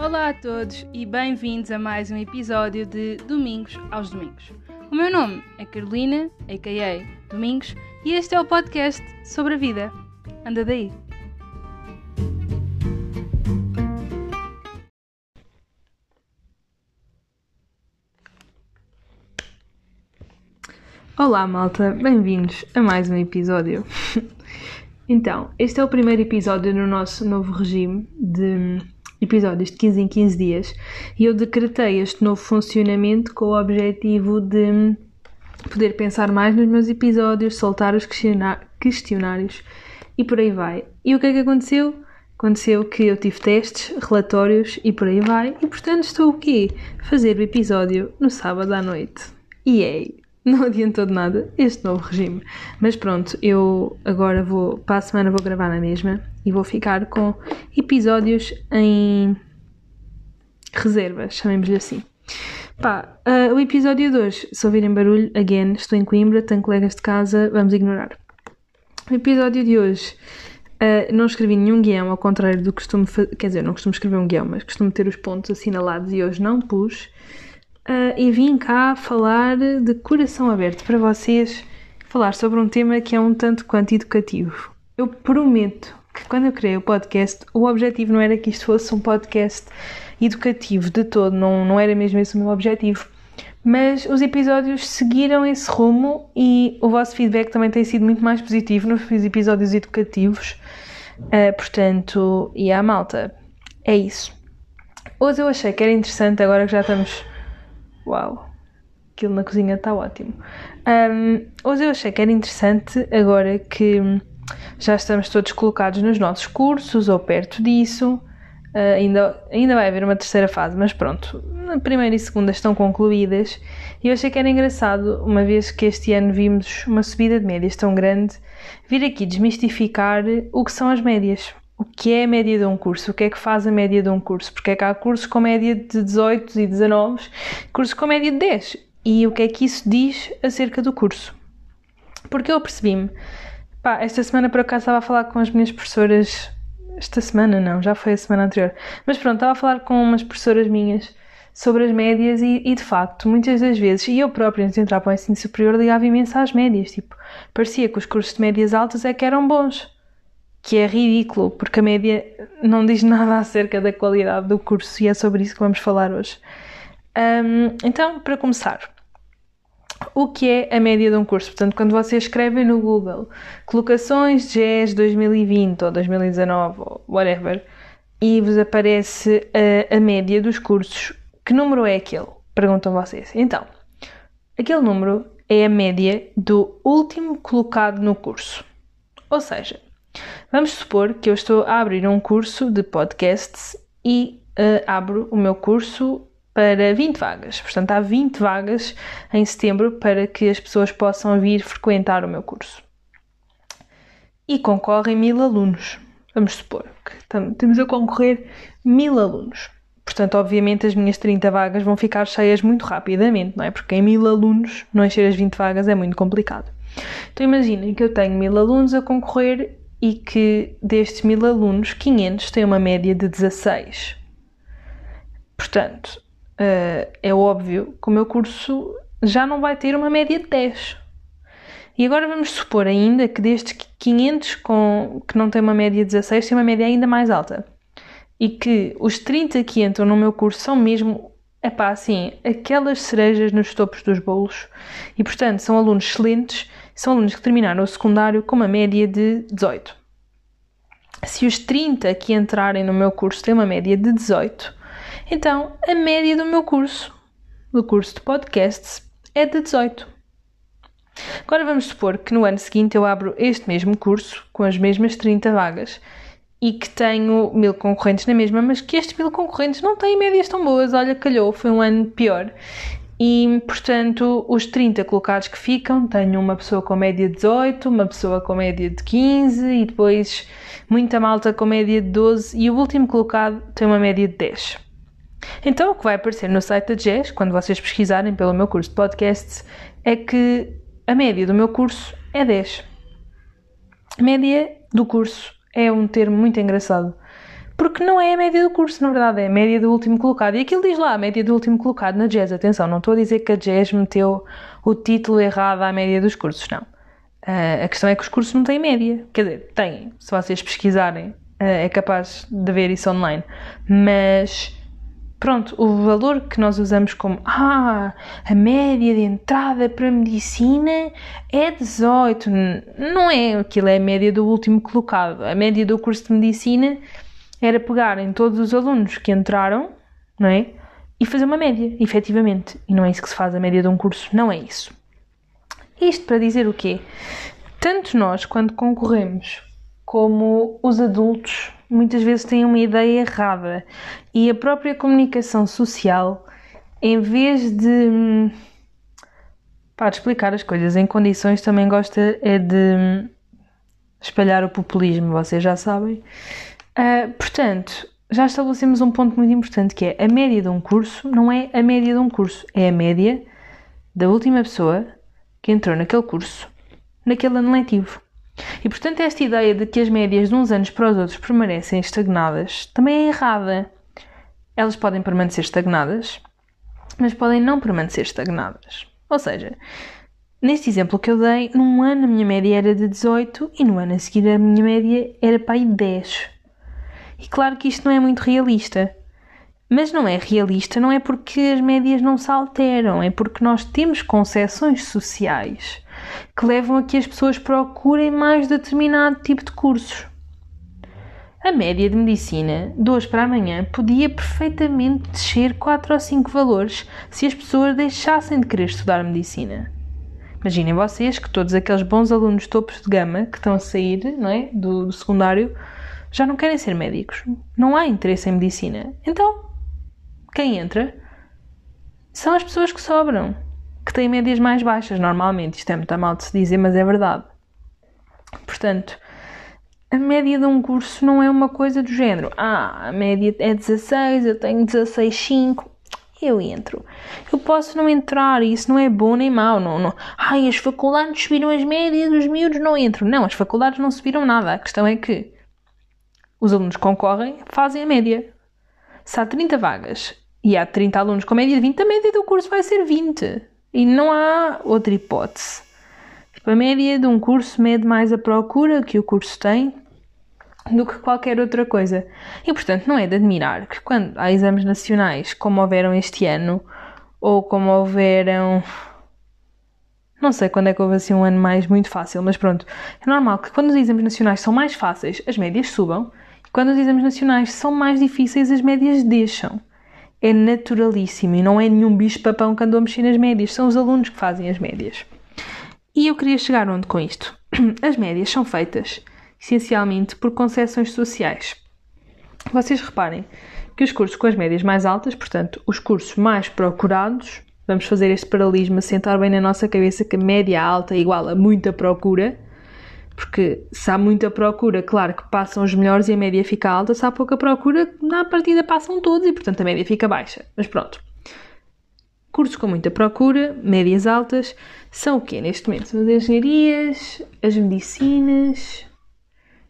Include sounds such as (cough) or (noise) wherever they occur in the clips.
Olá a todos e bem-vindos a mais um episódio de Domingos aos Domingos. O meu nome é Carolina, a.k.a. Domingos, e este é o podcast sobre a vida. Anda daí! Olá malta, bem-vindos a mais um episódio. (laughs) então, este é o primeiro episódio no nosso novo regime de episódios de 15 em 15 dias e eu decretei este novo funcionamento com o objetivo de poder pensar mais nos meus episódios, soltar os questionários e por aí vai. E o que é que aconteceu? Aconteceu que eu tive testes, relatórios e por aí vai, e portanto estou o quê? Fazer o episódio no sábado à noite. E é, não adiantou de nada este novo regime. Mas pronto, eu agora vou, para a semana vou gravar na mesma e vou ficar com episódios em reserva, chamemos-lhe assim. Pá, uh, o episódio de hoje, se ouvirem barulho, again, estou em Coimbra, tenho colegas de casa, vamos ignorar. O episódio de hoje, uh, não escrevi nenhum guião, ao contrário do que costumo fazer, quer dizer, não costumo escrever um guião, mas costumo ter os pontos assinalados e hoje não pus. Uh, e vim cá falar de coração aberto para vocês, falar sobre um tema que é um tanto quanto educativo. Eu prometo que quando eu criei o podcast, o objetivo não era que isto fosse um podcast educativo de todo, não, não era mesmo esse o meu objetivo. Mas os episódios seguiram esse rumo e o vosso feedback também tem sido muito mais positivo nos episódios educativos. Uh, portanto, e a malta, é isso. Hoje eu achei que era interessante, agora que já estamos. Uau! Aquilo na cozinha está ótimo. Um, hoje eu achei que era interessante, agora que já estamos todos colocados nos nossos cursos ou perto disso. Uh, ainda, ainda vai haver uma terceira fase, mas pronto, a primeira e segunda estão concluídas. E eu achei que era engraçado, uma vez que este ano vimos uma subida de médias tão grande, vir aqui desmistificar o que são as médias. O que é a média de um curso? O que é que faz a média de um curso? Porque é que há cursos com média de 18 e 19, cursos com média de 10. E o que é que isso diz acerca do curso? Porque eu percebi-me Pá, esta semana por acaso estava a falar com as minhas professoras. Esta semana não, já foi a semana anterior. Mas pronto, estava a falar com umas professoras minhas sobre as médias e, e de facto, muitas das vezes, e eu própria antes de entrar para o ensino superior ligava imenso às médias. Tipo, parecia que os cursos de médias altas é que eram bons. Que é ridículo, porque a média não diz nada acerca da qualidade do curso e é sobre isso que vamos falar hoje. Um, então, para começar, o que é a média de um curso. Portanto, quando vocês escrevem no Google colocações GES 2020 ou 2019 ou whatever e vos aparece a, a média dos cursos, que número é aquele? Perguntam vocês. Então, aquele número é a média do último colocado no curso. Ou seja, vamos supor que eu estou a abrir um curso de podcasts e uh, abro o meu curso para 20 vagas. Portanto, há 20 vagas em setembro para que as pessoas possam vir frequentar o meu curso. E concorrem mil alunos. Vamos supor que temos a concorrer mil alunos. Portanto, obviamente, as minhas 30 vagas vão ficar cheias muito rapidamente, não é? Porque em mil alunos, não encher as 20 vagas é muito complicado. Então, imaginem que eu tenho mil alunos a concorrer e que destes mil alunos, 500 têm uma média de 16. Portanto, uh, é óbvio que o meu curso já não vai ter uma média de 10. E agora vamos supor ainda que destes 500 com, que não têm uma média de 16 tem uma média ainda mais alta. E que os 30 que entram no meu curso são mesmo, é pá, assim, aquelas cerejas nos topos dos bolos. E portanto são alunos excelentes, são alunos que terminaram o secundário com uma média de 18. Se os 30 que entrarem no meu curso têm uma média de 18, então, a média do meu curso, do curso de podcasts, é de 18. Agora vamos supor que no ano seguinte eu abro este mesmo curso, com as mesmas 30 vagas, e que tenho mil concorrentes na mesma, mas que estes mil concorrentes não têm médias tão boas. Olha, calhou, foi um ano pior. E, portanto, os 30 colocados que ficam, tenho uma pessoa com média de 18, uma pessoa com média de 15 e depois muita malta com média de 12 e o último colocado tem uma média de 10. Então, o que vai aparecer no site da Jazz, quando vocês pesquisarem pelo meu curso de podcasts, é que a média do meu curso é 10. Média do curso é um termo muito engraçado, Porque não é a média do curso, na verdade, é a média do último colocado. E aquilo diz lá, a média do último colocado na Jazz. Atenção, não estou a dizer que a Jazz meteu o título errado à média dos cursos, não. Uh, a questão é que os cursos não têm média. Quer dizer, têm. Se vocês pesquisarem, uh, é capaz de ver isso online. Mas pronto, o valor que nós usamos como ah, a média de entrada para a medicina é 18. Não é, aquilo é a média do último colocado. A média do curso de medicina era pegarem todos os alunos que entraram, não é? E fazer uma média, efetivamente. E não é isso que se faz a média de um curso, não é isso. Isto para dizer o quê? Tanto nós, quando concorremos, como os adultos, muitas vezes têm uma ideia errada e a própria comunicação social, em vez de para explicar as coisas em condições, também gosta é de espalhar o populismo, vocês já sabem. Uh, portanto, já estabelecemos um ponto muito importante que é a média de um curso não é a média de um curso, é a média da última pessoa que entrou naquele curso, naquele ano letivo. E portanto, esta ideia de que as médias de uns anos para os outros permanecem estagnadas também é errada. Elas podem permanecer estagnadas, mas podem não permanecer estagnadas. Ou seja, neste exemplo que eu dei, num ano a minha média era de 18 e no ano a seguir a minha média era para aí 10. E claro que isto não é muito realista. Mas não é realista, não é porque as médias não se alteram, é porque nós temos concessões sociais que levam a que as pessoas procurem mais determinado tipo de cursos. A média de medicina, de hoje para amanhã, podia perfeitamente descer 4 ou 5 valores se as pessoas deixassem de querer estudar medicina. Imaginem vocês que todos aqueles bons alunos topos de gama que estão a sair não é, do, do secundário já não querem ser médicos. Não há interesse em medicina. Então, quem entra são as pessoas que sobram que têm médias mais baixas, normalmente. Isto é muito mal de se dizer, mas é verdade. Portanto, a média de um curso não é uma coisa do género. Ah, a média é 16, eu tenho 16,5, eu entro. Eu posso não entrar e isso não é bom nem mau. Não, não. Ai, as faculdades subiram as médias, os miúdos não entram. Não, as faculdades não subiram nada. A questão é que os alunos concorrem, fazem a média. Se há 30 vagas e há 30 alunos com média de 20, a média do curso vai ser 20. E não há outra hipótese. Tipo, a média de um curso mede mais a procura que o curso tem do que qualquer outra coisa. E, portanto, não é de admirar que quando há exames nacionais, como houveram este ano, ou como houveram. Não sei quando é que houve assim um ano mais muito fácil, mas pronto. É normal que quando os exames nacionais são mais fáceis, as médias subam, quando os exames nacionais são mais difíceis, as médias deixam é naturalíssimo e não é nenhum bicho-papão que andou a mexer nas médias, são os alunos que fazem as médias. E eu queria chegar onde com isto? (clears throat) As médias são feitas essencialmente por concessões sociais. Vocês reparem que os cursos com as médias mais altas, portanto, os cursos mais procurados, vamos fazer este paralelismo, sentar bem na nossa cabeça que média alta é igual a muita procura, porque se há muita procura, claro que passam os melhores e a média fica alta. Se há pouca procura, na partida passam todos e, portanto, a média fica baixa. Mas pronto. Cursos com muita procura, médias altas, são o quê neste momento? São as engenharias, as medicinas.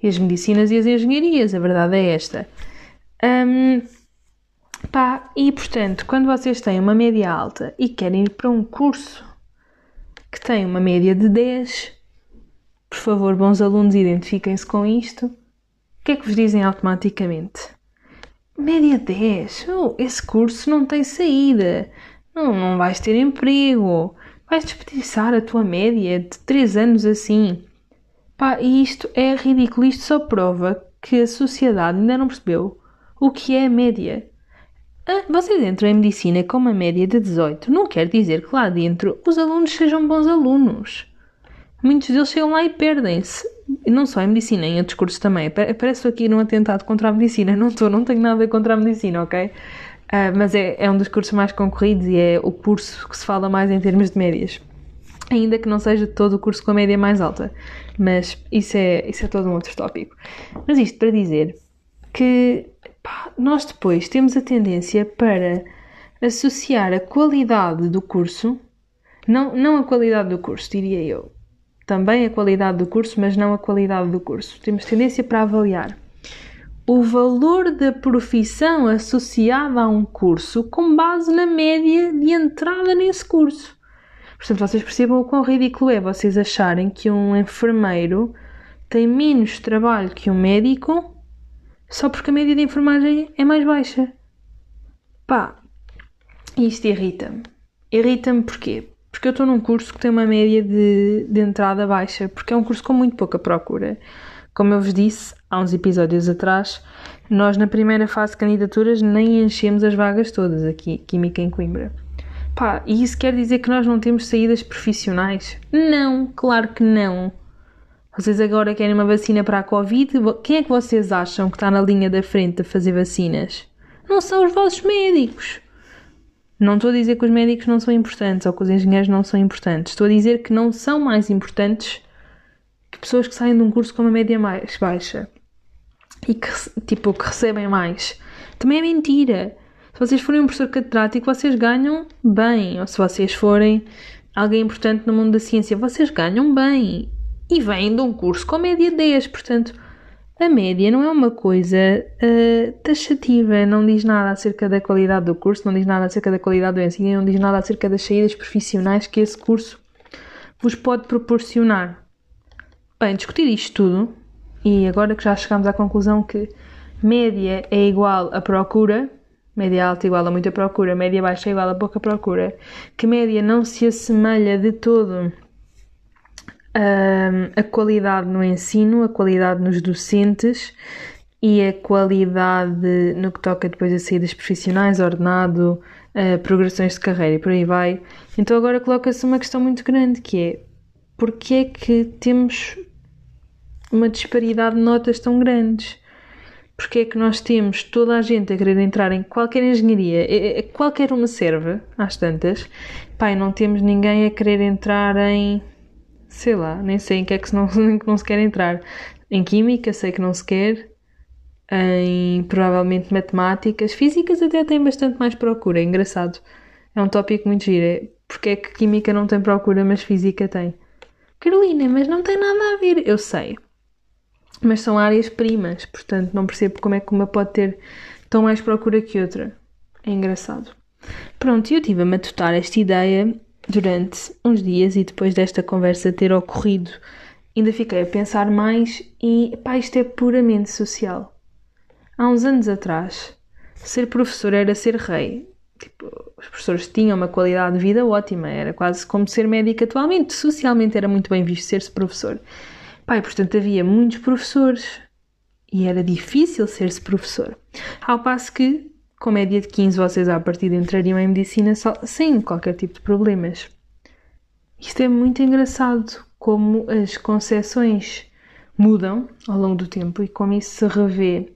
E as medicinas e as engenharias, a verdade é esta. Um, pá, e portanto, quando vocês têm uma média alta e querem ir para um curso que tem uma média de 10, por favor, bons alunos, identifiquem-se com isto. O que é que vos dizem automaticamente? Média 10. Oh, esse curso não tem saída. Não, não vais ter emprego. Vais desperdiçar a tua média de 3 anos assim. Pá, e isto é ridículo. Isto só prova que a sociedade ainda não percebeu o que é a média. Ah, vocês entram em medicina com uma média de 18. Não quer dizer que lá dentro os alunos sejam bons alunos muitos deles chegam lá e perdem-se. Não só em medicina, em outros cursos também. Parece aqui num atentado contra a medicina. Não estou, não tenho nada contra a medicina, ok? Uh, mas é, é um dos cursos mais concorridos e é o curso que se fala mais em termos de médias. Ainda que não seja todo o curso com a média mais alta. Mas isso é, isso é todo um outro tópico. Mas isto para dizer que pá, nós depois temos a tendência para associar a qualidade do curso, não, não a qualidade do curso, diria eu, também a qualidade do curso, mas não a qualidade do curso. Temos tendência para avaliar o valor da profissão associada a um curso com base na média de entrada nesse curso. Portanto, vocês percebam o quão ridículo é vocês acharem que um enfermeiro tem menos trabalho que um médico só porque a média de enfermagem é mais baixa. Pá, isto irrita-me. Irrita-me porquê? Porque eu estou num curso que tem uma média de, de entrada baixa, porque é um curso com muito pouca procura. Como eu vos disse há uns episódios atrás, nós na primeira fase de candidaturas nem enchemos as vagas todas aqui, Química em Coimbra. Pá, e isso quer dizer que nós não temos saídas profissionais? Não, claro que não. Vocês agora querem uma vacina para a Covid? Quem é que vocês acham que está na linha da frente a fazer vacinas? Não são os vossos médicos. Não estou a dizer que os médicos não são importantes ou que os engenheiros não são importantes. Estou a dizer que não são mais importantes que pessoas que saem de um curso com uma média mais baixa e que, tipo, que recebem mais. Também é mentira. Se vocês forem um professor catedrático, vocês ganham bem. Ou se vocês forem alguém importante no mundo da ciência, vocês ganham bem. E vêm de um curso com média 10. Portanto, a média não é uma coisa uh, taxativa. Não diz nada acerca da qualidade do curso, não diz nada acerca da qualidade do ensino, não diz nada acerca das saídas profissionais que esse curso vos pode proporcionar. Bem, discutir isto tudo, e agora que já chegamos à conclusão que média é igual a procura, média alta igual a muita procura, média baixa igual a pouca procura, que média não se assemelha de todo a qualidade no ensino, a qualidade nos docentes e a qualidade no que toca depois a saídas profissionais, ordenado, progressões de carreira e por aí vai. Então agora coloca-se uma questão muito grande que é porque é que temos uma disparidade de notas tão grandes? porque é que nós temos toda a gente a querer entrar em qualquer engenharia, é, é, qualquer uma serve, às tantas, pai, não temos ninguém a querer entrar em, sei lá, nem sei em que é que não, (laughs) que não se quer entrar. Em química, sei que não se quer, em provavelmente matemáticas, físicas até tem bastante mais procura, é engraçado. É um tópico muito giro, é porque é que química não tem procura, mas física tem. Carolina, mas não tem nada a ver, eu sei mas são áreas primas, portanto não percebo como é que uma pode ter tão mais procura que outra. É engraçado. Pronto, eu tive a matutar esta ideia durante uns dias e depois desta conversa ter ocorrido, ainda fiquei a pensar mais e pá, isto é puramente social. Há uns anos atrás, ser professor era ser rei. Tipo, os professores tinham uma qualidade de vida ótima, era quase como ser médico atualmente. Socialmente era muito bem visto ser-se professor. Pai, portanto, havia muitos professores e era difícil ser-se professor. Ao passo que, com média de 15, vocês à partida entrariam em medicina sem qualquer tipo de problemas. Isto é muito engraçado, como as concepções mudam ao longo do tempo e como isso se revê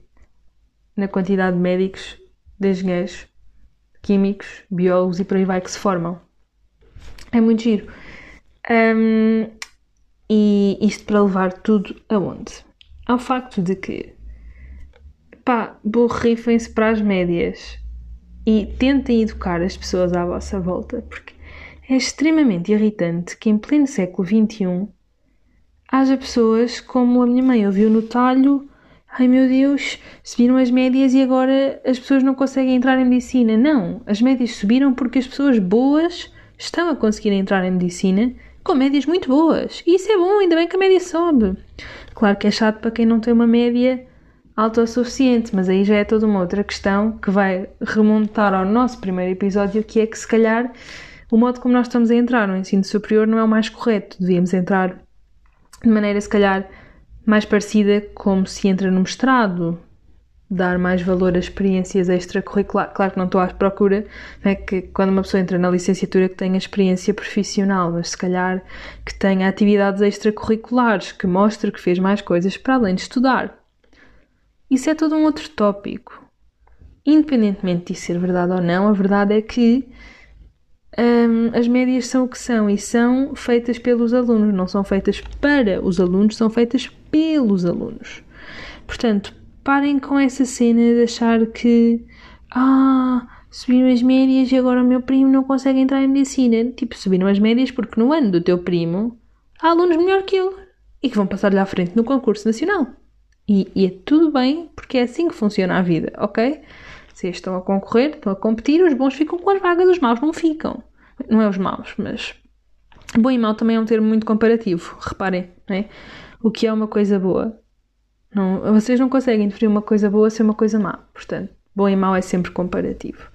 na quantidade de médicos, de engenheiros, químicos, biólogos e por aí vai que se formam. É muito giro. Um, e isto para levar tudo aonde? Ao facto de que, pá, borrifem-se para as médias e tentem educar as pessoas à vossa volta, porque é extremamente irritante que em pleno século XXI haja pessoas como a minha mãe ouviu no talho ai meu Deus, subiram as médias e agora as pessoas não conseguem entrar em medicina. Não, as médias subiram porque as pessoas boas estão a conseguir entrar em medicina com médias muito boas. E isso é bom, ainda bem que a média sobe. Claro que é chato para quem não tem uma média alta o suficiente, mas aí já é toda uma outra questão que vai remontar ao nosso primeiro episódio, que é que se calhar o modo como nós estamos a entrar no ensino superior não é o mais correto. Devíamos entrar de maneira, se calhar, mais parecida como se entra no mestrado, dar mais valor a experiências extracurriculares. Claro que não estou à procura né, que quando uma pessoa entra na licenciatura que tenha experiência profissional, mas se calhar que tenha atividades extracurriculares, que mostre que fez mais coisas para além de estudar. Isso é todo um outro tópico. Independentemente de ser verdade ou não, a verdade é que hum, as médias são o que são e são feitas pelos alunos, não são feitas para os alunos, são feitas pelos alunos. Portanto, parem com essa cena de achar que ah, subiram as médias e agora o meu primo não consegue entrar em medicina. Tipo, subiram as médias porque no ano do teu primo há alunos melhor que ele e que vão passar-lhe à frente no concurso nacional. E, e, é tudo bem, porque é assim que funciona a vida, ok? Vocês estão a concorrer, estão a competir, os bons ficam com as vagas, os maus não ficam. Não é os maus, mas. Bom e mau também é um termo muito comparativo, reparem, né? O que é uma coisa boa? Não, vocês não conseguem definir uma coisa boa ser uma coisa má, portanto, bom e mau é sempre comparativo.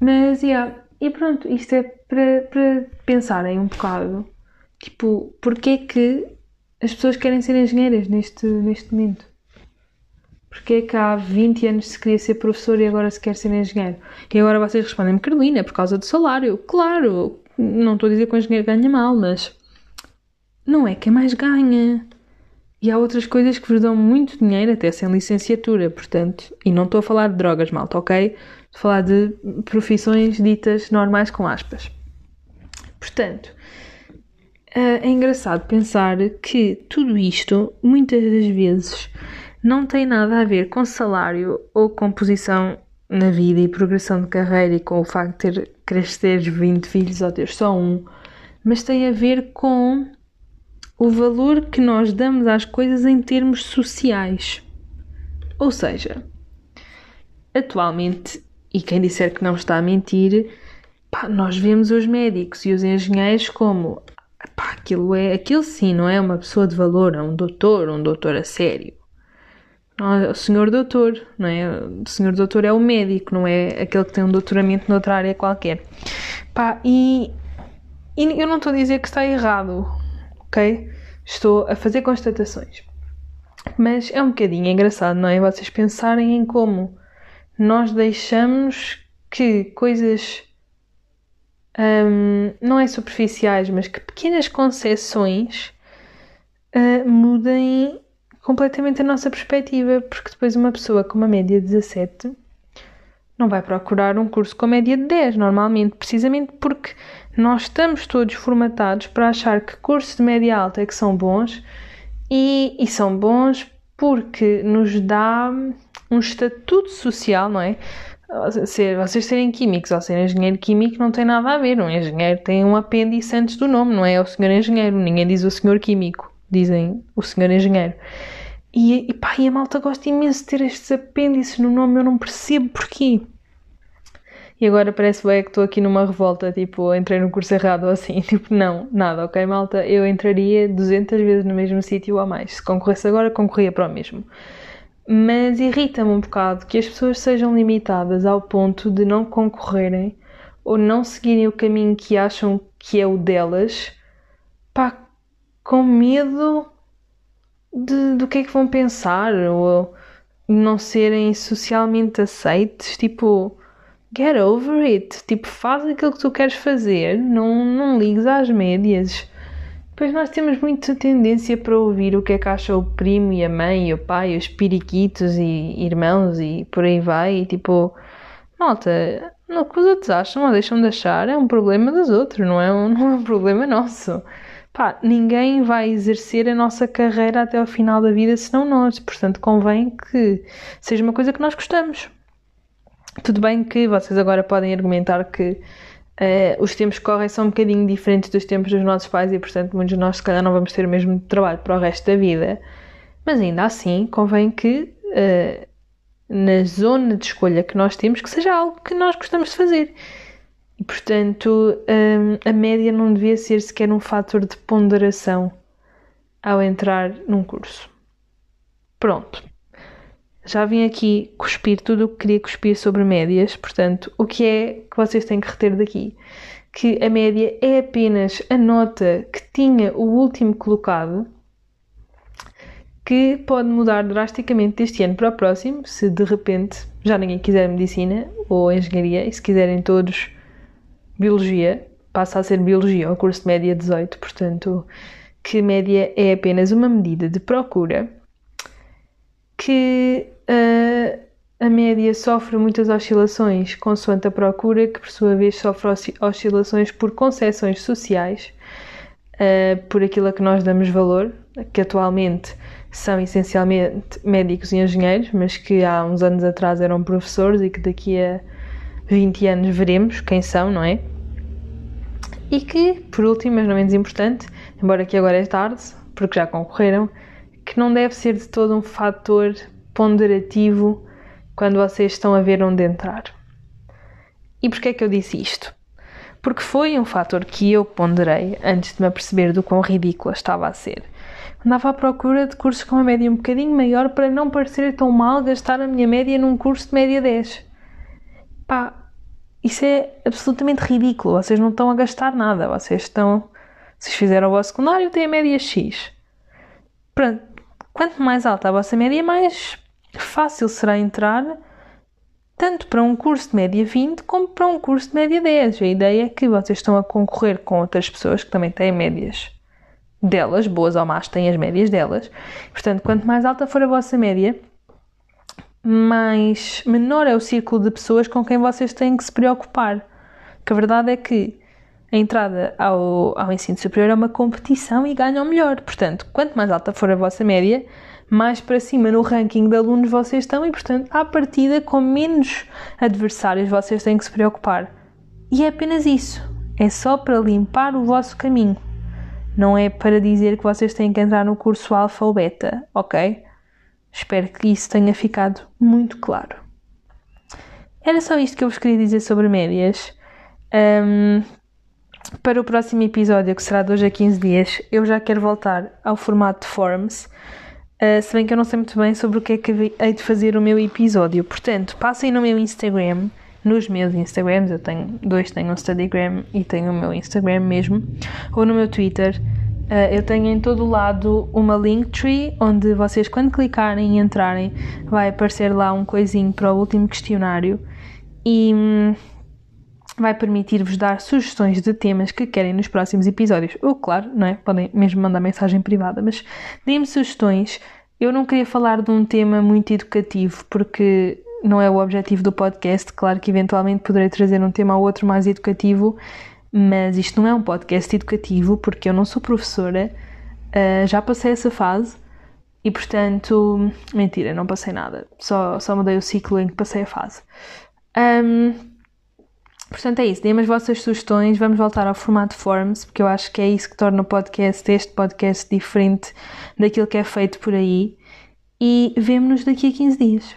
Mas, yeah, e pronto, isto é para pensarem um bocado, tipo, porque é que as pessoas querem ser engenheiras neste, neste momento? Porque é que há 20 anos se queria ser professor e agora se quer ser engenheiro? E agora vocês respondem-me, Carolina, por causa do salário. Claro, não estou a dizer que o engenheiro ganha mal, mas não é quem mais ganha. E há outras coisas que vos dão muito dinheiro até sem licenciatura, portanto, e não estou a falar de drogas, malta, ok? Estou a falar de profissões ditas normais com aspas. Portanto, é engraçado pensar que tudo isto, muitas das vezes, não tem nada a ver com salário ou com posição na vida e progressão de carreira e com o facto de ter crescer 20 filhos ou ter só um, mas tem a ver com o valor que nós damos às coisas em termos sociais. Ou seja, atualmente, e quem disser que não está a mentir, pá, nós vemos os médicos e os engenheiros como aquilo é aquilo sim, não é uma pessoa de valor, é um doutor, um doutor a sério. Não, o senhor doutor, não é? O senhor doutor é o médico, não é aquele que tem um doutoramento noutra área qualquer. Pá, e, e eu não estou a dizer que está errado, ok? Estou a fazer constatações. Mas é um bocadinho engraçado, não é? Vocês pensarem em como nós deixamos que coisas um, não é superficiais, mas que pequenas concessões uh, mudem completamente a nossa perspectiva, porque depois uma pessoa com uma média de 17 não vai procurar um curso com média de 10, normalmente, precisamente porque nós estamos todos formatados para achar que cursos de média alta é que são bons e, e são bons porque nos dá um estatuto social, não é? Ser, vocês serem químicos ou serem engenheiro químico não tem nada a ver. Um engenheiro tem um apêndice antes do nome, não é? é o senhor engenheiro. Ninguém diz o senhor químico, dizem o senhor engenheiro. E, e pá, e a malta gosta imenso de ter estes apêndices no nome, eu não percebo porquê. E agora parece bem que estou aqui numa revolta, tipo, entrei no curso errado ou assim. (laughs) Tipo, não, nada, ok, malta? Eu entraria 200 vezes no mesmo sítio ou mais. Se concorresse agora, concorria para o mesmo. Mas irrita-me um bocado que as pessoas sejam limitadas ao ponto de não concorrerem ou não seguirem o caminho que acham que é o delas, pá, com medo de, do que é que vão pensar ou não serem socialmente aceites. Tipo, get over it. Tipo, faz aquilo que tu queres fazer, não, não ligues às médias. Pois nós temos muita tendência para ouvir o que é que acha o primo e a mãe e o pai, os periquitos e irmãos e por aí vai. E tipo, malta, o que os outros acham ou deixam de achar é um problema dos outros, não é um, (laughs) não é um problema nosso. Pá, ninguém vai exercer a nossa carreira até ao final da vida senão nós. Portanto, convém que seja uma coisa que nós gostamos. Tudo bem que vocês agora podem argumentar que uh, os tempos que correm são um bocadinho diferentes dos tempos dos nossos pais e, portanto, muitos de nós, se calhar, não vamos ter o mesmo trabalho para o resto da vida. Mas ainda assim, convém que uh, na zona de escolha que nós temos, que seja algo que nós gostamos de fazer. E, portanto, um, a média não devia ser sequer um fator de ponderação ao entrar num curso. Pronto já vim aqui cuspir tudo o que queria cuspir sobre médias, portanto, o que é que vocês têm que reter daqui? Que a média é apenas a nota que tinha o último colocado, que pode mudar drasticamente deste ano para o próximo, se de repente já ninguém quiser medicina ou engenharia, e se quiserem todos biologia, passa a ser biologia, o curso de média 18, portanto, que média é apenas uma medida de procura que uh, a média sofre muitas oscilações consoante a procura, que por sua vez sofre oscilações por concessões sociais, uh, por aquilo a que nós damos valor, que atualmente são essencialmente médicos e engenheiros, mas que há uns anos atrás eram professores e que daqui a 20 anos veremos quem são, não é? E que, por último, mas não menos importante, embora que agora é tarde, porque já concorreram, que não deve ser de todo um fator ponderativo quando vocês estão a ver onde entrar. E porquê é que eu disse isto? Porque foi um fator que eu ponderei antes de me aperceber do quão ridícula estava a ser. Andava à procura de cursos com uma média um bocadinho maior para não parecer tão mal gastar a minha média num curso de média 10. Pá, isso é absolutamente ridículo. Vocês não estão a gastar nada. Vocês estão. Vocês fizeram o vosso secundário, têm a média X. Pronto. Quanto mais alta a vossa média, mais fácil será entrar tanto para um curso de média 20 como para um curso de média 10. A ideia é que vocês estão a concorrer com outras pessoas que também têm médias delas, boas ou más, têm as médias delas. Portanto, quanto mais alta for a vossa média, mais menor é o círculo de pessoas com quem vocês têm que se preocupar. Que a verdade é que a entrada ao, ao ensino superior é uma competição e ganham melhor. Portanto, quanto mais alta for a vossa média, mais para cima no ranking de alunos vocês estão e, portanto, à partida, com menos adversários vocês têm que se preocupar. E é apenas isso. É só para limpar o vosso caminho. Não é para dizer que vocês têm que entrar no curso alfa ou beta, ok? Espero que isso tenha ficado muito claro. Era só isto que eu vos queria dizer sobre médias. Um, para o próximo episódio, que será de hoje a 15 dias, eu já quero voltar ao formato de forms. Uh, se bem que eu não sei muito bem sobre o que é que hei de fazer o meu episódio. Portanto, passem no meu Instagram, nos meus Instagrams, eu tenho dois, tenho um Instagram e tenho o meu Instagram mesmo, ou no meu Twitter. Uh, eu tenho em todo lado uma Linktree, onde vocês, quando clicarem e entrarem, vai aparecer lá um coisinho para o último questionário e hum, vai permitir-vos dar sugestões de temas que querem nos próximos episódios. Ou, claro, não é? Podem mesmo mandar mensagem privada, mas deem-me sugestões. Eu não queria falar de um tema muito educativo, porque não é o objetivo do podcast. Claro que eventualmente poderei trazer um tema ou outro mais educativo, mas isto não é um podcast educativo, porque eu não sou professora, uh, já passei essa fase. E portanto, mentira, não passei nada. Só, só mudei o ciclo em que passei a fase. Um, Portanto, é isso. Deem as vossas sugestões. Vamos voltar ao formato Forms, porque eu acho que é isso que torna o podcast, este podcast, diferente daquilo que é feito por aí. E vemo-nos daqui a 15 dias.